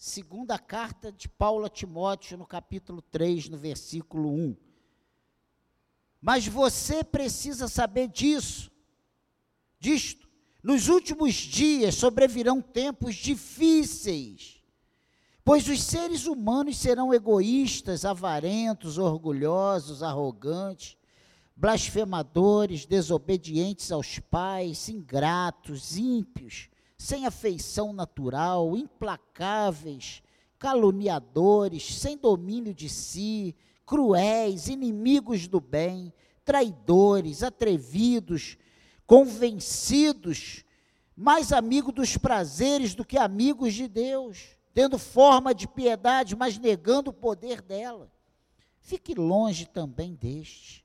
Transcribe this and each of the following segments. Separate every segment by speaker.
Speaker 1: segunda carta de Paulo a Timóteo, no capítulo 3, no versículo 1. Mas você precisa saber disso, disto. Nos últimos dias sobrevirão tempos difíceis, pois os seres humanos serão egoístas, avarentos, orgulhosos, arrogantes, blasfemadores, desobedientes aos pais, ingratos, ímpios, sem afeição natural, implacáveis, caluniadores, sem domínio de si, cruéis, inimigos do bem, traidores, atrevidos, convencidos, mais amigos dos prazeres do que amigos de Deus, tendo forma de piedade, mas negando o poder dela. Fique longe também deste,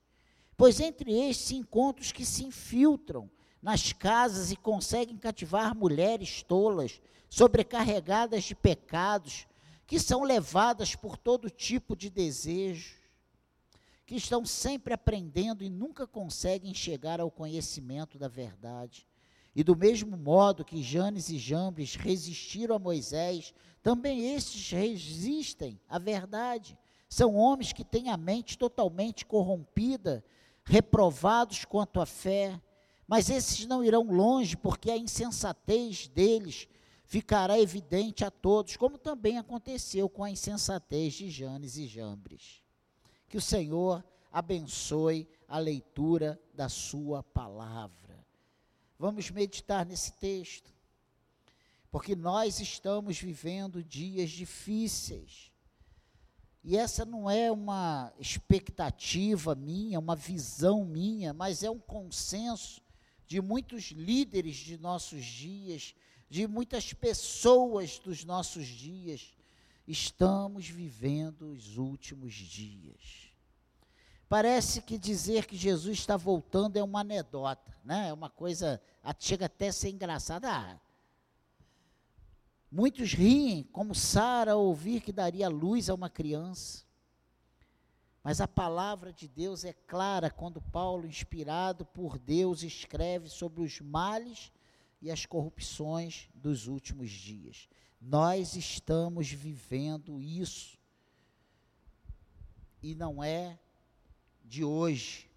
Speaker 1: pois entre estes se encontram os que se infiltram nas casas e conseguem cativar mulheres tolas, sobrecarregadas de pecados, que são levadas por todo tipo de desejo, que estão sempre aprendendo e nunca conseguem chegar ao conhecimento da verdade. E do mesmo modo que Janes e Jambres resistiram a Moisés, também estes resistem à verdade. São homens que têm a mente totalmente corrompida, reprovados quanto à fé, mas esses não irão longe, porque a insensatez deles ficará evidente a todos, como também aconteceu com a insensatez de Janes e Jambres. Que o Senhor abençoe a leitura da Sua palavra. Vamos meditar nesse texto, porque nós estamos vivendo dias difíceis. E essa não é uma expectativa minha, uma visão minha, mas é um consenso de muitos líderes de nossos dias, de muitas pessoas dos nossos dias. Estamos vivendo os últimos dias. Parece que dizer que Jesus está voltando é uma anedota, né? É uma coisa, chega até a ser engraçada. Ah, muitos riem, como Sara ao ouvir que daria luz a uma criança. Mas a palavra de Deus é clara quando Paulo, inspirado por Deus, escreve sobre os males e as corrupções dos últimos dias. Nós estamos vivendo isso. E não é de hoje,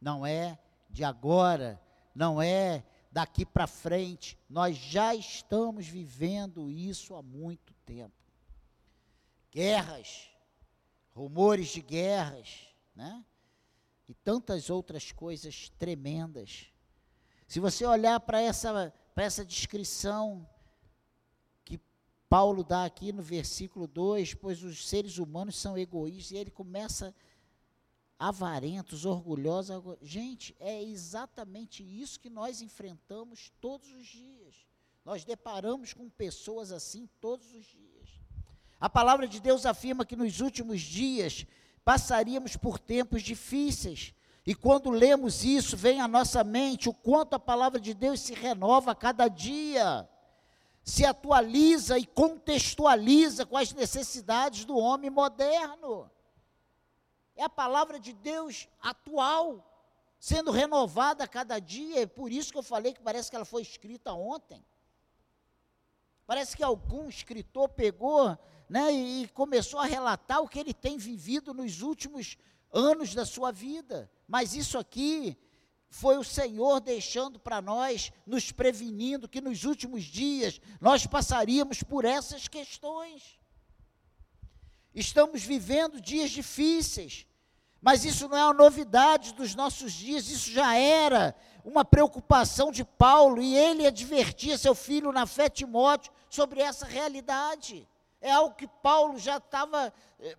Speaker 1: não é de agora, não é daqui para frente. Nós já estamos vivendo isso há muito tempo. Guerras, rumores de guerras, né? E tantas outras coisas tremendas. Se você olhar para essa, essa descrição que Paulo dá aqui no versículo 2, pois os seres humanos são egoístas, e ele começa avarentos, orgulhosos. Gente, é exatamente isso que nós enfrentamos todos os dias. Nós deparamos com pessoas assim todos os dias. A palavra de Deus afirma que nos últimos dias passaríamos por tempos difíceis. E quando lemos isso, vem à nossa mente o quanto a palavra de Deus se renova a cada dia, se atualiza e contextualiza com as necessidades do homem moderno. É a palavra de Deus atual, sendo renovada a cada dia, é por isso que eu falei que parece que ela foi escrita ontem. Parece que algum escritor pegou né, e começou a relatar o que ele tem vivido nos últimos anos da sua vida. Mas isso aqui foi o Senhor deixando para nós, nos prevenindo que nos últimos dias nós passaríamos por essas questões. Estamos vivendo dias difíceis, mas isso não é uma novidade dos nossos dias, isso já era uma preocupação de Paulo e ele advertia seu filho na fé Timóteo sobre essa realidade é algo que Paulo já estava, eh,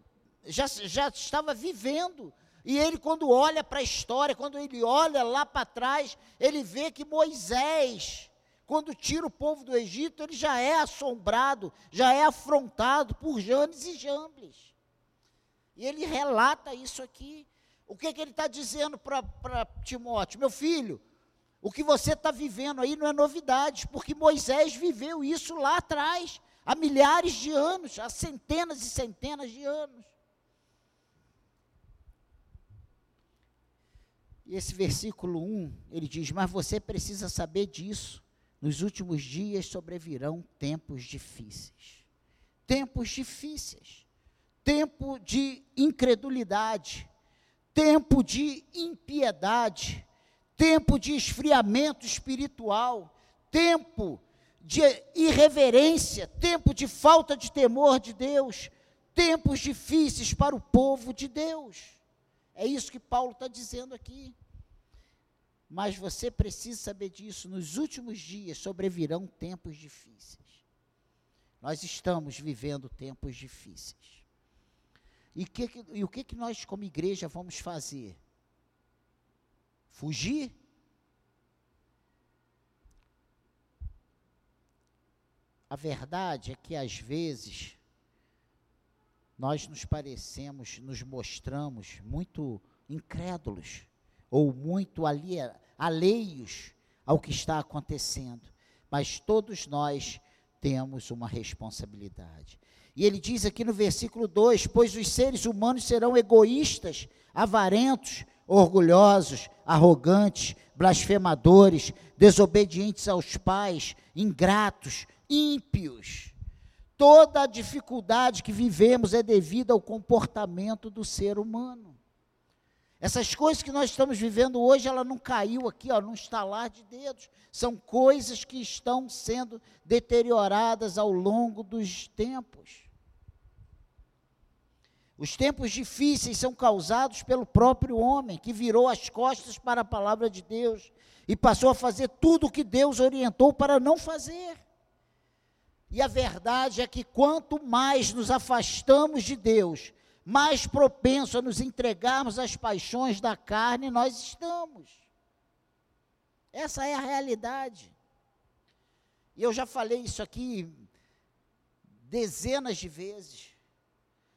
Speaker 1: já, já estava vivendo. E ele, quando olha para a história, quando ele olha lá para trás, ele vê que Moisés, quando tira o povo do Egito, ele já é assombrado, já é afrontado por Janes e Jambres. E ele relata isso aqui. O que, que ele está dizendo para Timóteo? Meu filho, o que você está vivendo aí não é novidade, porque Moisés viveu isso lá atrás há milhares de anos, há centenas e centenas de anos. E esse versículo 1, ele diz: Mas você precisa saber disso. Nos últimos dias sobrevirão tempos difíceis. Tempos difíceis, tempo de incredulidade, tempo de impiedade, tempo de esfriamento espiritual, tempo de irreverência, tempo de falta de temor de Deus, tempos difíceis para o povo de Deus. É isso que Paulo está dizendo aqui. Mas você precisa saber disso. Nos últimos dias sobrevirão tempos difíceis. Nós estamos vivendo tempos difíceis. E, que, e o que, que nós, como igreja, vamos fazer? Fugir? A verdade é que, às vezes, nós nos parecemos, nos mostramos muito incrédulos ou muito alheios ao que está acontecendo. Mas todos nós temos uma responsabilidade. E ele diz aqui no versículo 2: Pois os seres humanos serão egoístas, avarentos, orgulhosos, arrogantes, blasfemadores, desobedientes aos pais, ingratos, ímpios. Toda a dificuldade que vivemos é devida ao comportamento do ser humano. Essas coisas que nós estamos vivendo hoje, ela não caiu aqui, ó, num estalar de dedos. São coisas que estão sendo deterioradas ao longo dos tempos. Os tempos difíceis são causados pelo próprio homem, que virou as costas para a palavra de Deus e passou a fazer tudo o que Deus orientou para não fazer. E a verdade é que quanto mais nos afastamos de Deus, mais propenso a nos entregarmos às paixões da carne nós estamos. Essa é a realidade. E eu já falei isso aqui dezenas de vezes.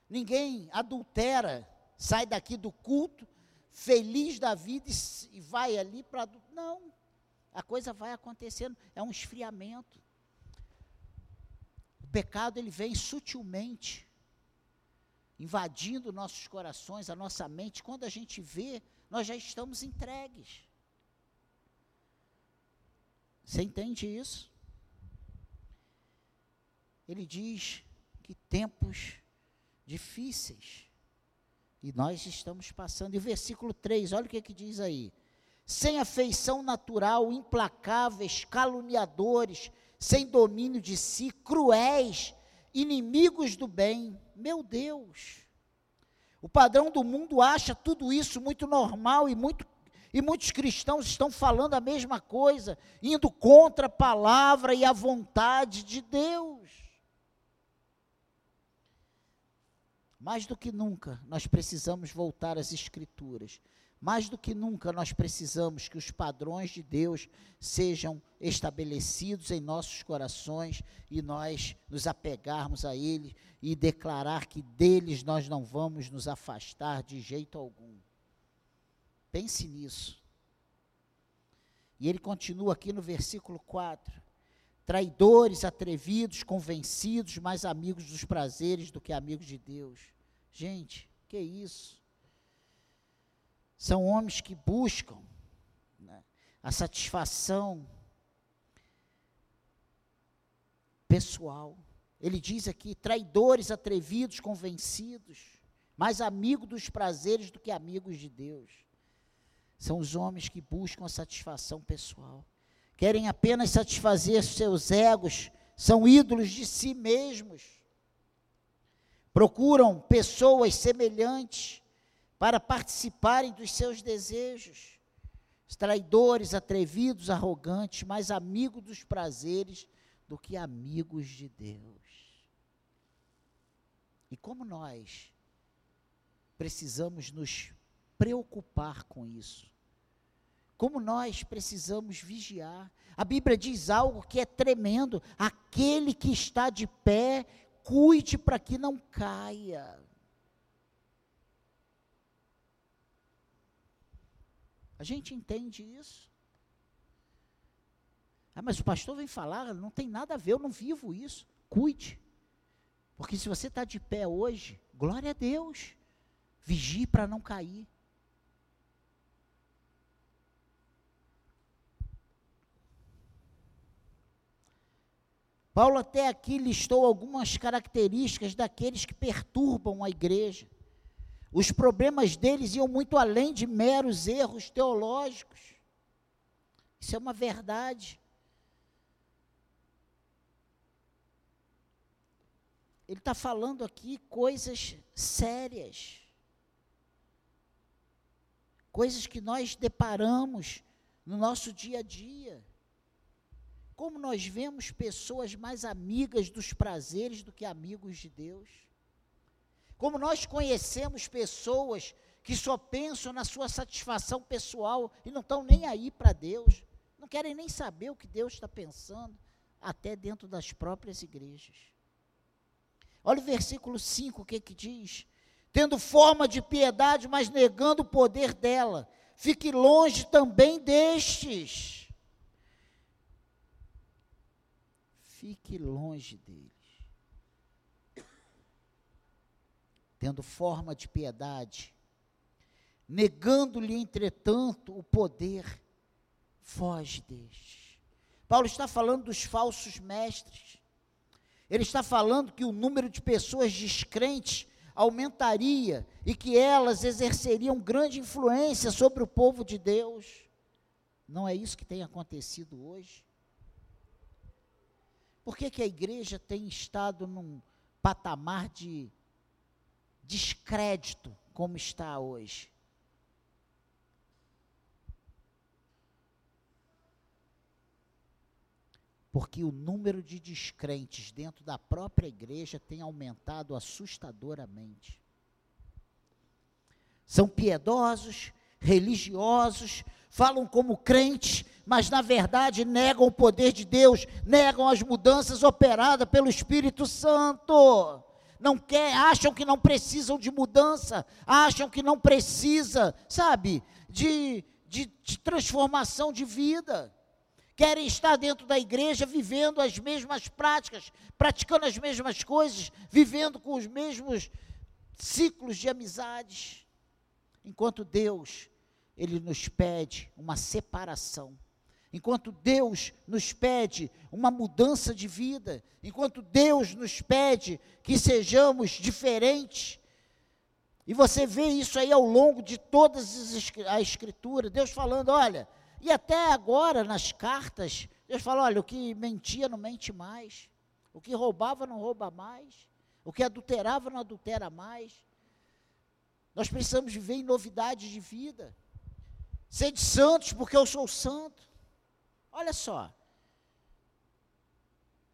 Speaker 1: Ninguém adultera, sai daqui do culto, feliz da vida e, vai ali para. Não. A coisa vai acontecendo, é um esfriamento. O pecado ele vem sutilmente invadindo nossos corações, a nossa mente, quando a gente vê, nós já estamos entregues. Você entende isso? Ele diz que tempos difíceis. E nós estamos passando. E o versículo 3, olha o que, que diz aí. Sem afeição natural, implacáveis, caluniadores, sem domínio de si, cruéis, inimigos do bem. Meu Deus. O padrão do mundo acha tudo isso muito normal e muito e muitos cristãos estão falando a mesma coisa, indo contra a palavra e a vontade de Deus. Mais do que nunca, nós precisamos voltar às Escrituras mais do que nunca nós precisamos que os padrões de Deus sejam estabelecidos em nossos corações e nós nos apegarmos a Ele e declarar que deles nós não vamos nos afastar de jeito algum. Pense nisso. E ele continua aqui no versículo 4: traidores, atrevidos, convencidos, mais amigos dos prazeres do que amigos de Deus. Gente, que isso? São homens que buscam né, a satisfação pessoal. Ele diz aqui: traidores, atrevidos, convencidos, mais amigos dos prazeres do que amigos de Deus. São os homens que buscam a satisfação pessoal. Querem apenas satisfazer seus egos, são ídolos de si mesmos. Procuram pessoas semelhantes para participarem dos seus desejos. Os traidores, atrevidos, arrogantes, mais amigos dos prazeres do que amigos de Deus. E como nós precisamos nos preocupar com isso? Como nós precisamos vigiar? A Bíblia diz algo que é tremendo: aquele que está de pé, cuide para que não caia. A gente entende isso. Ah, mas o pastor vem falar, não tem nada a ver, eu não vivo isso. Cuide. Porque se você está de pé hoje, glória a Deus. Vigie para não cair. Paulo até aqui listou algumas características daqueles que perturbam a igreja. Os problemas deles iam muito além de meros erros teológicos. Isso é uma verdade. Ele está falando aqui coisas sérias, coisas que nós deparamos no nosso dia a dia. Como nós vemos pessoas mais amigas dos prazeres do que amigos de Deus. Como nós conhecemos pessoas que só pensam na sua satisfação pessoal e não estão nem aí para Deus, não querem nem saber o que Deus está pensando, até dentro das próprias igrejas. Olha o versículo 5, o que que diz? Tendo forma de piedade, mas negando o poder dela. Fique longe também destes. Fique longe deles. Tendo forma de piedade, negando-lhe, entretanto, o poder, foge destes. Paulo está falando dos falsos mestres ele está falando que o número de pessoas descrentes aumentaria e que elas exerceriam grande influência sobre o povo de Deus. Não é isso que tem acontecido hoje? Por que, que a igreja tem estado num patamar de descrédito como está hoje? porque o número de descrentes dentro da própria igreja tem aumentado assustadoramente. São piedosos, religiosos, falam como crentes, mas na verdade negam o poder de Deus, negam as mudanças operadas pelo Espírito Santo. Não quer, acham que não precisam de mudança, acham que não precisa, sabe, de, de, de transformação de vida querem estar dentro da igreja vivendo as mesmas práticas, praticando as mesmas coisas, vivendo com os mesmos ciclos de amizades. Enquanto Deus, Ele nos pede uma separação. Enquanto Deus nos pede uma mudança de vida, enquanto Deus nos pede que sejamos diferentes, e você vê isso aí ao longo de toda a Escritura, Deus falando: olha, e até agora, nas cartas, Deus fala: olha, o que mentia não mente mais, o que roubava não rouba mais, o que adulterava não adultera mais. Nós precisamos viver em novidades de vida. Sede santos, porque eu sou santo. Olha só.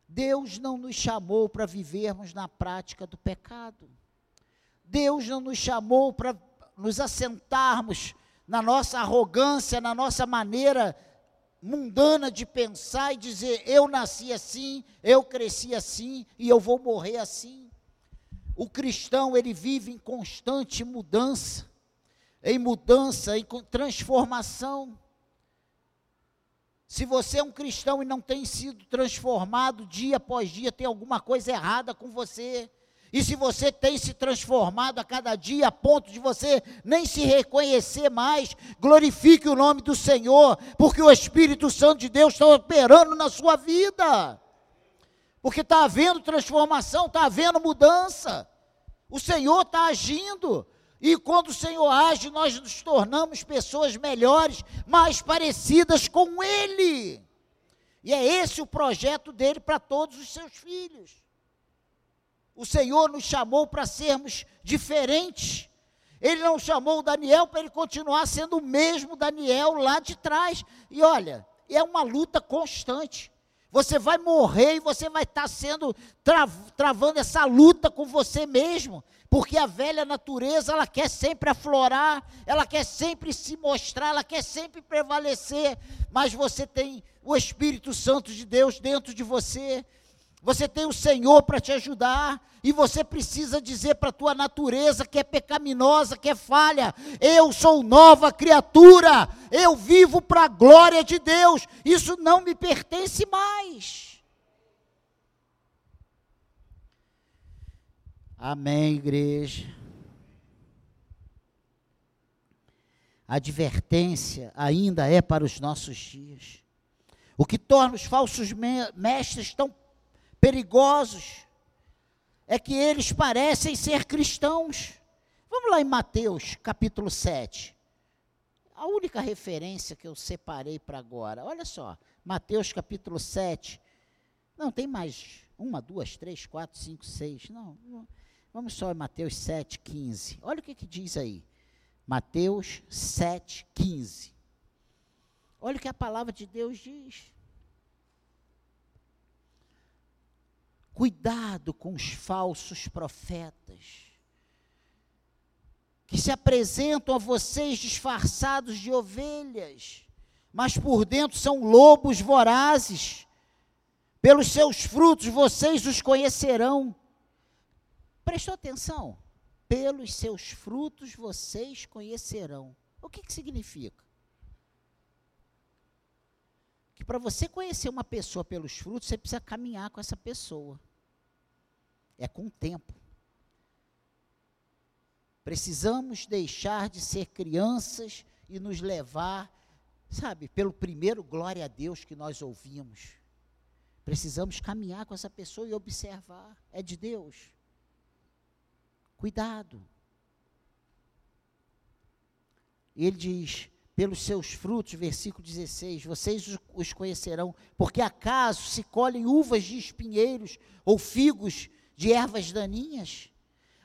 Speaker 1: Deus não nos chamou para vivermos na prática do pecado. Deus não nos chamou para nos assentarmos na nossa arrogância, na nossa maneira mundana de pensar e dizer: eu nasci assim, eu cresci assim e eu vou morrer assim. O cristão, ele vive em constante mudança, em mudança, em transformação. Se você é um cristão e não tem sido transformado dia após dia, tem alguma coisa errada com você. E se você tem se transformado a cada dia a ponto de você nem se reconhecer mais, glorifique o nome do Senhor, porque o Espírito Santo de Deus está operando na sua vida. Porque está havendo transformação, está havendo mudança. O Senhor está agindo. E quando o Senhor age, nós nos tornamos pessoas melhores, mais parecidas com Ele. E é esse o projeto dele para todos os seus filhos. O Senhor nos chamou para sermos diferentes. Ele não chamou o Daniel para ele continuar sendo o mesmo Daniel lá de trás. E olha, é uma luta constante. Você vai morrer e você vai estar sendo travando essa luta com você mesmo, porque a velha natureza ela quer sempre aflorar, ela quer sempre se mostrar, ela quer sempre prevalecer, mas você tem o Espírito Santo de Deus dentro de você. Você tem o Senhor para te ajudar, e você precisa dizer para a tua natureza que é pecaminosa, que é falha: eu sou nova criatura, eu vivo para a glória de Deus, isso não me pertence mais. Amém, igreja. A advertência ainda é para os nossos dias. O que torna os falsos mestres tão perigosos é que eles parecem ser cristãos. Vamos lá em Mateus, capítulo 7. A única referência que eu separei para agora. Olha só, Mateus capítulo 7. Não, tem mais uma, duas, três, quatro, cinco, seis. Não, não. Vamos só em Mateus 7, 15. Olha o que, que diz aí. Mateus 7, 15. Olha o que a palavra de Deus diz. Cuidado com os falsos profetas, que se apresentam a vocês disfarçados de ovelhas, mas por dentro são lobos vorazes. Pelos seus frutos vocês os conhecerão. Prestou atenção? Pelos seus frutos vocês conhecerão. O que, que significa? que para você conhecer uma pessoa pelos frutos, você precisa caminhar com essa pessoa. É com o tempo. Precisamos deixar de ser crianças e nos levar, sabe, pelo primeiro glória a Deus que nós ouvimos. Precisamos caminhar com essa pessoa e observar. É de Deus. Cuidado. Ele diz: pelos seus frutos, versículo 16, vocês os conhecerão, porque acaso se colhem uvas de espinheiros ou figos de ervas daninhas?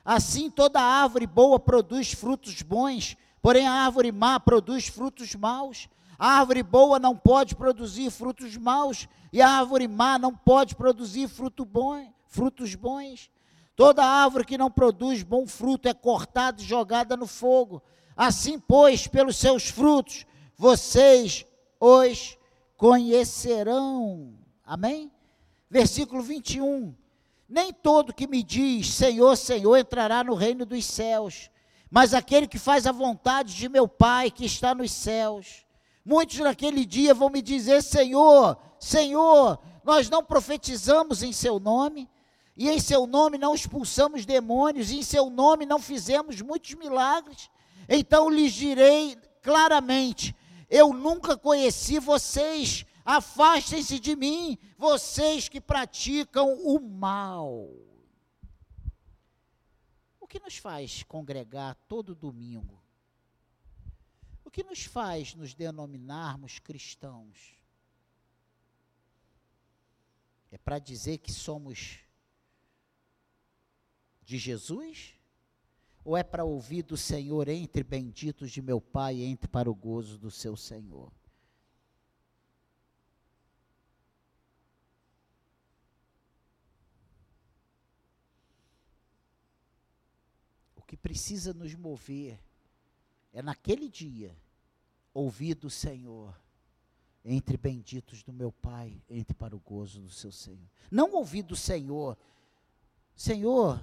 Speaker 1: Assim toda árvore boa produz frutos bons, porém a árvore má produz frutos maus. A árvore boa não pode produzir frutos maus, e a árvore má não pode produzir fruto bom, frutos bons. Toda árvore que não produz bom fruto é cortada e jogada no fogo. Assim, pois, pelos seus frutos, vocês os conhecerão. Amém? Versículo 21. Nem todo que me diz Senhor, Senhor entrará no reino dos céus, mas aquele que faz a vontade de meu Pai que está nos céus. Muitos naquele dia vão me dizer: Senhor, Senhor, nós não profetizamos em Seu nome, e em Seu nome não expulsamos demônios, e em Seu nome não fizemos muitos milagres. Então lhes direi claramente: eu nunca conheci vocês, afastem-se de mim, vocês que praticam o mal. O que nos faz congregar todo domingo? O que nos faz nos denominarmos cristãos? É para dizer que somos de Jesus? Ou é para ouvir do Senhor, entre benditos de meu Pai, entre para o gozo do seu Senhor? O que precisa nos mover é naquele dia ouvir do Senhor, entre benditos do meu Pai, entre para o gozo do seu Senhor. Não ouvir do Senhor, Senhor,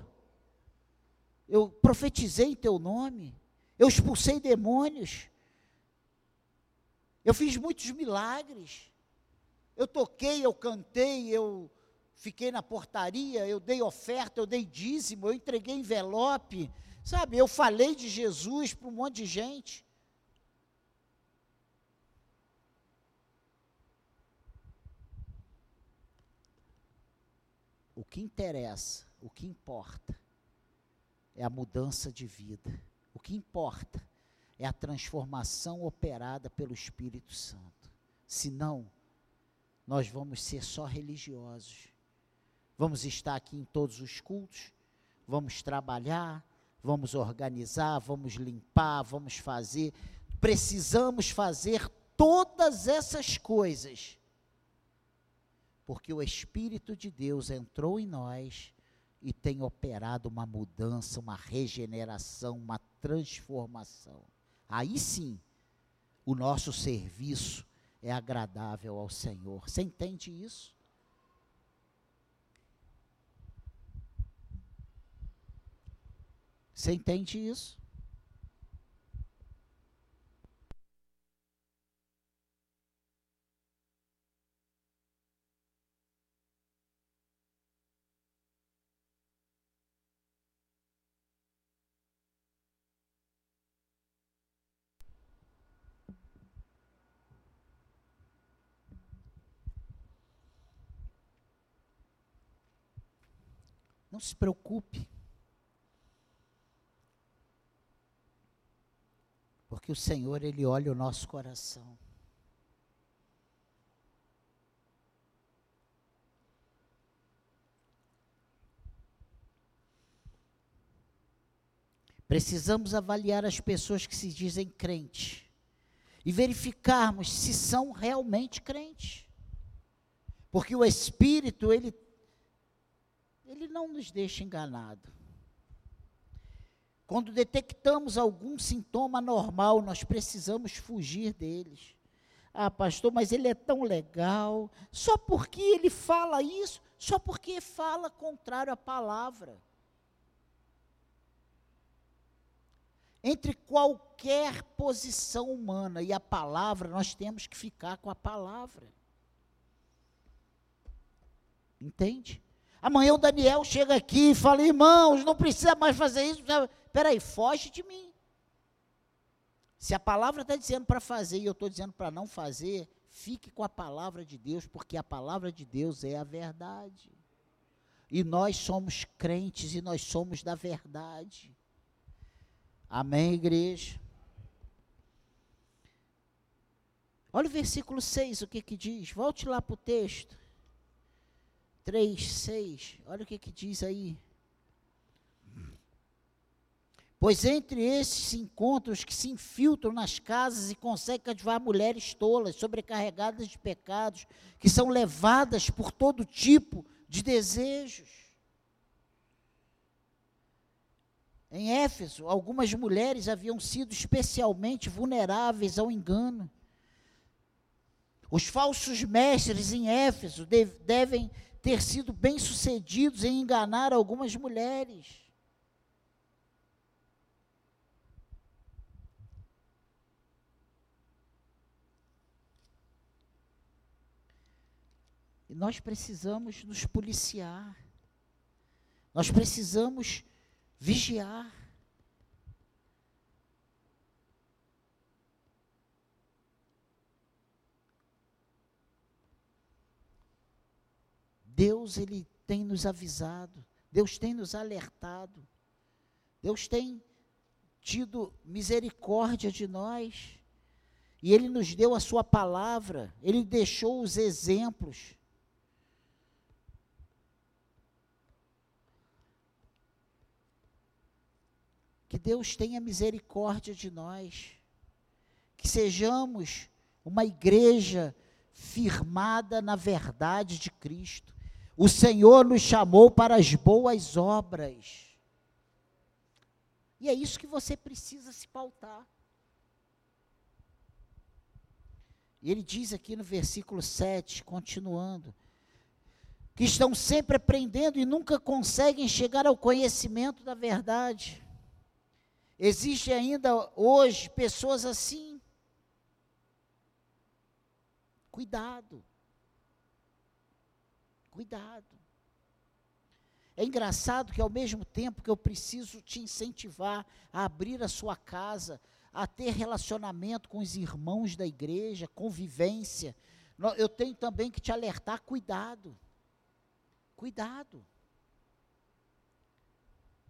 Speaker 1: eu profetizei teu nome, eu expulsei demônios, eu fiz muitos milagres, eu toquei, eu cantei, eu fiquei na portaria, eu dei oferta, eu dei dízimo, eu entreguei envelope, sabe? Eu falei de Jesus para um monte de gente. O que interessa, o que importa, é a mudança de vida. O que importa é a transformação operada pelo Espírito Santo. Senão, nós vamos ser só religiosos. Vamos estar aqui em todos os cultos, vamos trabalhar, vamos organizar, vamos limpar, vamos fazer. Precisamos fazer todas essas coisas, porque o Espírito de Deus entrou em nós e tem operado uma mudança, uma regeneração, uma transformação. Aí sim, o nosso serviço é agradável ao Senhor. Você entende isso? Você entende isso? Não se preocupe. Porque o Senhor, Ele olha o nosso coração. Precisamos avaliar as pessoas que se dizem crentes e verificarmos se são realmente crentes. Porque o Espírito, ele, ele não nos deixa enganado. Quando detectamos algum sintoma normal, nós precisamos fugir deles. Ah, pastor, mas ele é tão legal. Só porque ele fala isso, só porque fala contrário à palavra. Entre qualquer posição humana e a palavra, nós temos que ficar com a palavra. Entende? Amanhã o Daniel chega aqui e fala: irmãos, não precisa mais fazer isso. Peraí, foge de mim. Se a palavra está dizendo para fazer e eu estou dizendo para não fazer, fique com a palavra de Deus, porque a palavra de Deus é a verdade. E nós somos crentes e nós somos da verdade. Amém, igreja? Olha o versículo 6, o que que diz? Volte lá para o texto. 3, 6. Olha o que que diz aí. Pois entre esses se encontram os que se infiltram nas casas e conseguem cativar mulheres tolas, sobrecarregadas de pecados, que são levadas por todo tipo de desejos. Em Éfeso, algumas mulheres haviam sido especialmente vulneráveis ao engano. Os falsos mestres em Éfeso devem ter sido bem-sucedidos em enganar algumas mulheres. E nós precisamos nos policiar. Nós precisamos vigiar. Deus ele tem nos avisado, Deus tem nos alertado, Deus tem tido misericórdia de nós, e Ele nos deu a Sua palavra, Ele deixou os exemplos. Que Deus tenha misericórdia de nós, que sejamos uma igreja firmada na verdade de Cristo. O Senhor nos chamou para as boas obras. E é isso que você precisa se pautar. E ele diz aqui no versículo 7, continuando, que estão sempre aprendendo e nunca conseguem chegar ao conhecimento da verdade. Existem ainda hoje pessoas assim. Cuidado. Cuidado. É engraçado que ao mesmo tempo que eu preciso te incentivar a abrir a sua casa, a ter relacionamento com os irmãos da igreja, convivência, eu tenho também que te alertar, cuidado. Cuidado.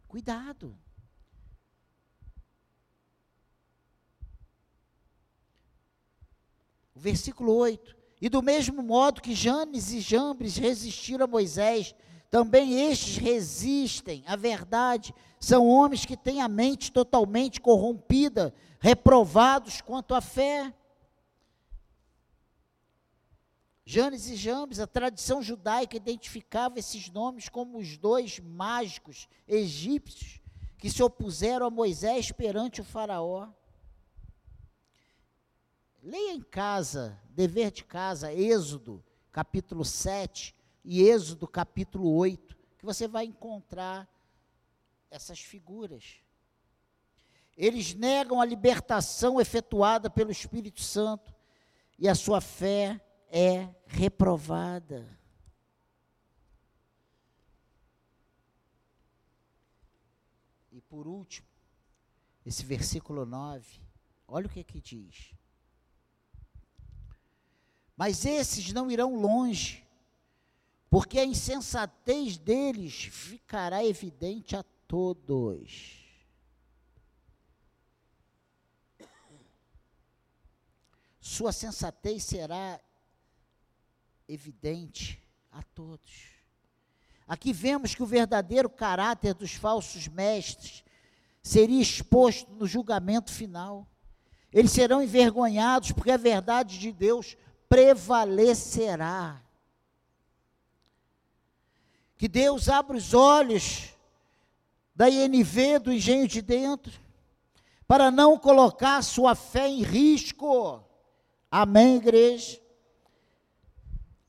Speaker 1: Cuidado. O versículo 8. E do mesmo modo que Janes e Jambres resistiram a Moisés, também estes resistem à verdade. São homens que têm a mente totalmente corrompida, reprovados quanto à fé. Janes e Jambes, a tradição judaica identificava esses nomes como os dois mágicos egípcios que se opuseram a Moisés perante o faraó. Leia em casa, dever de casa, Êxodo, capítulo 7 e Êxodo, capítulo 8, que você vai encontrar essas figuras. Eles negam a libertação efetuada pelo Espírito Santo e a sua fé é reprovada. E por último, esse versículo 9, olha o que aqui diz. Mas esses não irão longe, porque a insensatez deles ficará evidente a todos. Sua sensatez será evidente a todos. Aqui vemos que o verdadeiro caráter dos falsos mestres seria exposto no julgamento final. Eles serão envergonhados porque a verdade de Deus prevalecerá. Que Deus abra os olhos da INV, do engenho de dentro, para não colocar sua fé em risco. Amém, igreja?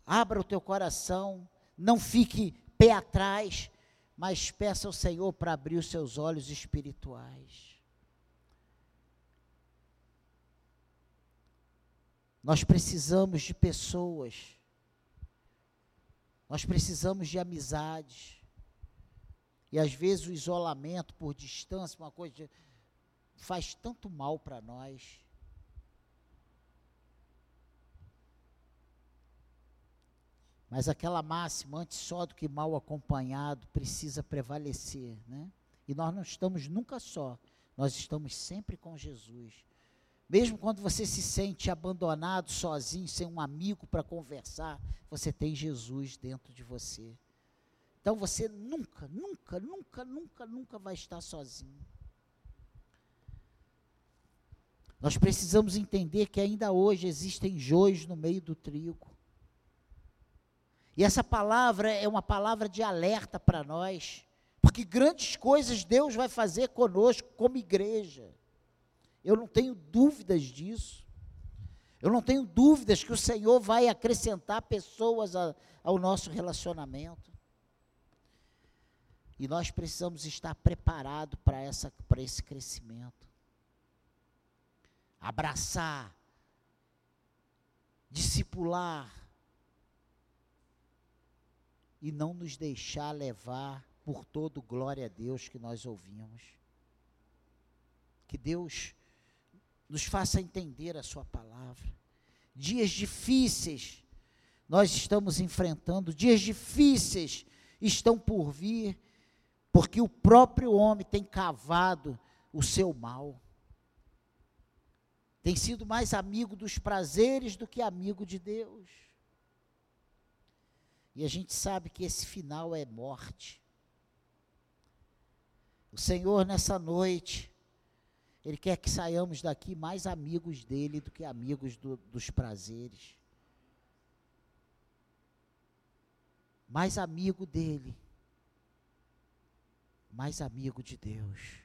Speaker 1: Abra o teu coração, não fique pé atrás, mas peça ao Senhor para abrir os seus olhos espirituais. Nós precisamos de pessoas, nós precisamos de amizades. E às vezes o isolamento por distância, uma coisa, faz tanto mal para nós. Mas aquela máxima, antes só do que mal acompanhado, precisa prevalecer, né? E nós não estamos nunca só, nós estamos sempre com Jesus. Mesmo quando você se sente abandonado, sozinho, sem um amigo para conversar, você tem Jesus dentro de você. Então você nunca, nunca, nunca, nunca, nunca vai estar sozinho. Nós precisamos entender que ainda hoje existem joios no meio do trigo. E essa palavra é uma palavra de alerta para nós, porque grandes coisas Deus vai fazer conosco como igreja. Eu não tenho dúvidas disso. Eu não tenho dúvidas que o Senhor vai acrescentar pessoas a, ao nosso relacionamento. E nós precisamos estar preparados para esse crescimento. Abraçar, discipular, e não nos deixar levar por todo glória a Deus que nós ouvimos. Que Deus nos faça entender a Sua palavra. Dias difíceis nós estamos enfrentando, dias difíceis estão por vir, porque o próprio homem tem cavado o seu mal. Tem sido mais amigo dos prazeres do que amigo de Deus. E a gente sabe que esse final é morte. O Senhor, nessa noite, Ele quer que saiamos daqui mais amigos dele do que amigos do, dos prazeres. Mais amigo dele. Mais amigo de Deus.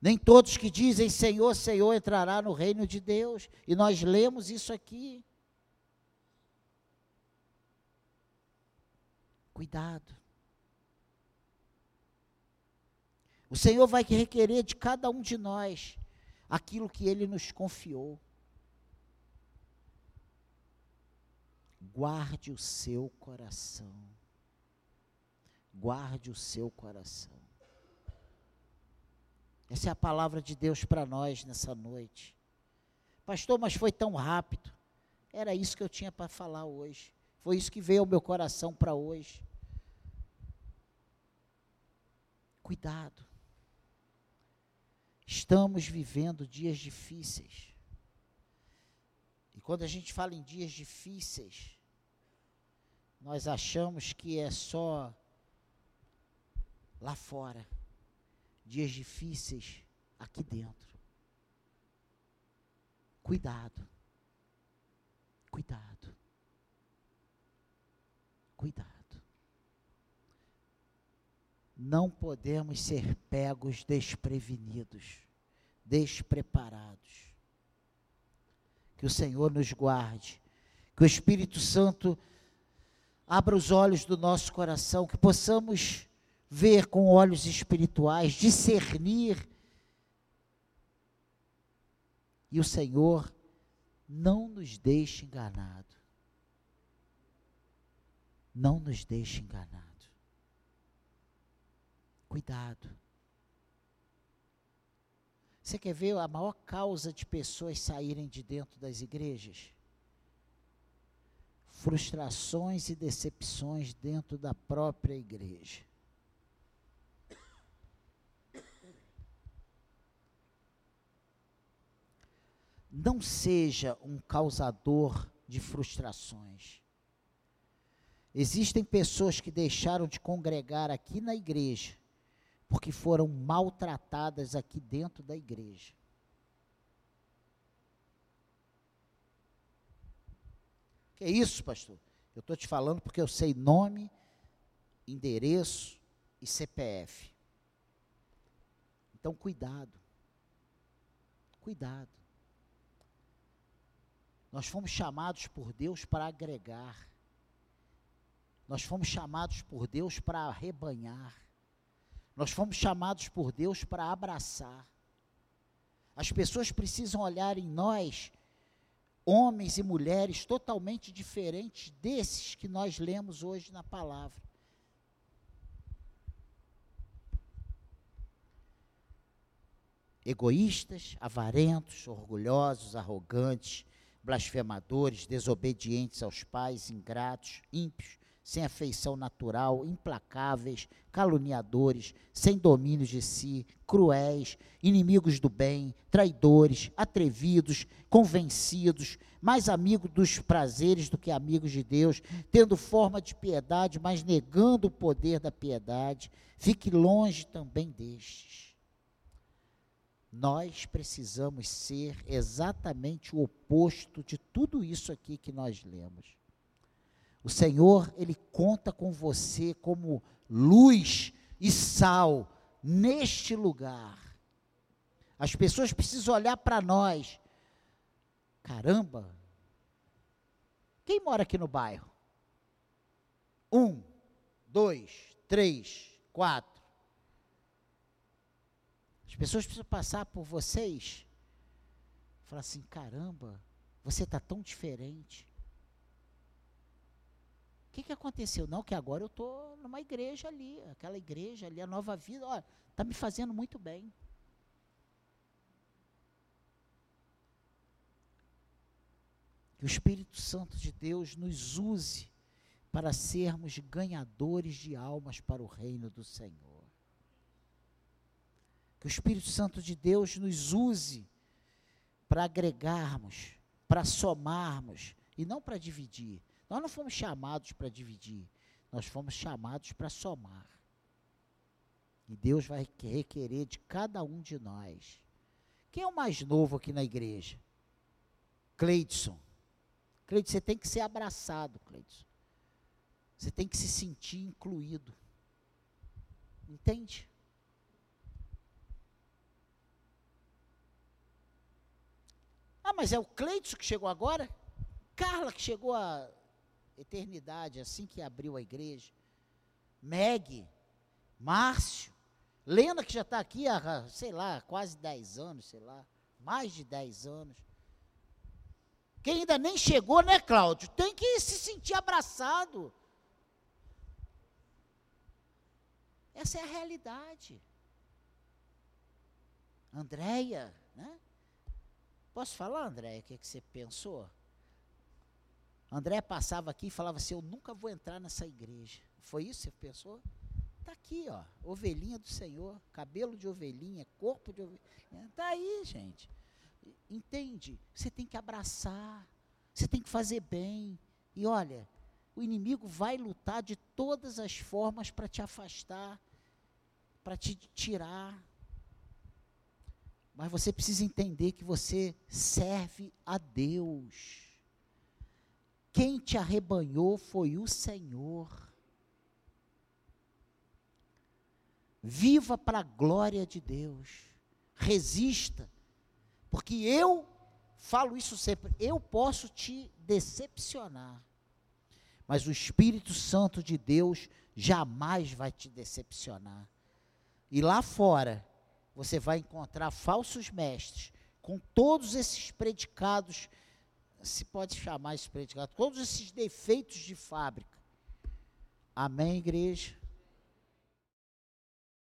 Speaker 1: Nem todos que dizem Senhor, Senhor entrará no reino de Deus. E nós lemos isso aqui. Cuidado. O Senhor vai requerer de cada um de nós aquilo que Ele nos confiou. Guarde o seu coração. Guarde o seu coração. Essa é a palavra de Deus para nós nessa noite. Pastor, mas foi tão rápido. Era isso que eu tinha para falar hoje. Foi isso que veio ao meu coração para hoje. Cuidado. Estamos vivendo dias difíceis. E quando a gente fala em dias difíceis, nós achamos que é só lá fora. Dias difíceis aqui dentro. Cuidado. Cuidado cuidado. Não podemos ser pegos desprevenidos, despreparados. Que o Senhor nos guarde, que o Espírito Santo abra os olhos do nosso coração, que possamos ver com olhos espirituais, discernir. E o Senhor não nos deixe enganado. Não nos deixe enganado. Cuidado. Você quer ver a maior causa de pessoas saírem de dentro das igrejas? frustrações e decepções dentro da própria igreja. Não seja um causador de frustrações. Existem pessoas que deixaram de congregar aqui na igreja porque foram maltratadas aqui dentro da igreja. Que é isso, pastor? Eu estou te falando porque eu sei nome, endereço e CPF. Então, cuidado. Cuidado. Nós fomos chamados por Deus para agregar. Nós fomos chamados por Deus para arrebanhar. Nós fomos chamados por Deus para abraçar. As pessoas precisam olhar em nós homens e mulheres totalmente diferentes desses que nós lemos hoje na palavra. Egoístas, avarentos, orgulhosos, arrogantes, blasfemadores, desobedientes aos pais, ingratos, ímpios, sem afeição natural, implacáveis, caluniadores, sem domínio de si, cruéis, inimigos do bem, traidores, atrevidos, convencidos, mais amigos dos prazeres do que amigos de Deus, tendo forma de piedade, mas negando o poder da piedade. Fique longe também destes. Nós precisamos ser exatamente o oposto de tudo isso aqui que nós lemos. O Senhor, Ele conta com você como luz e sal neste lugar. As pessoas precisam olhar para nós. Caramba! Quem mora aqui no bairro? Um, dois, três, quatro. As pessoas precisam passar por vocês. Falar assim: caramba, você está tão diferente que, que aconteceu? Não, que agora eu estou numa igreja ali, aquela igreja ali, a nova vida, olha, está me fazendo muito bem. Que o Espírito Santo de Deus nos use para sermos ganhadores de almas para o reino do Senhor. Que o Espírito Santo de Deus nos use para agregarmos, para somarmos e não para dividir nós não fomos chamados para dividir, nós fomos chamados para somar. E Deus vai requerer de cada um de nós. Quem é o mais novo aqui na igreja? Cleidson. Cleidson, você tem que ser abraçado, Cleidson. Você tem que se sentir incluído. Entende? Ah, mas é o Cleidson que chegou agora? Carla que chegou a eternidade, assim que abriu a igreja. Meg, Márcio, Lena, que já está aqui há, sei lá, quase 10 anos, sei lá, mais de 10 anos. Quem ainda nem chegou, né, Cláudio? Tem que se sentir abraçado. Essa é a realidade. Andréia, né? Posso falar, Andréia, o que, é que você pensou? André passava aqui e falava assim: Eu nunca vou entrar nessa igreja. Foi isso que você pensou? Está aqui, ó, ovelhinha do Senhor, cabelo de ovelhinha, corpo de ovelhinha. Está aí, gente. Entende? Você tem que abraçar, você tem que fazer bem. E olha, o inimigo vai lutar de todas as formas para te afastar, para te tirar. Mas você precisa entender que você serve a Deus. Quem te arrebanhou foi o Senhor. Viva para a glória de Deus. Resista. Porque eu falo isso sempre, eu posso te decepcionar. Mas o Espírito Santo de Deus jamais vai te decepcionar. E lá fora, você vai encontrar falsos mestres com todos esses predicados se pode chamar esse predicado, todos esses defeitos de fábrica. Amém, igreja?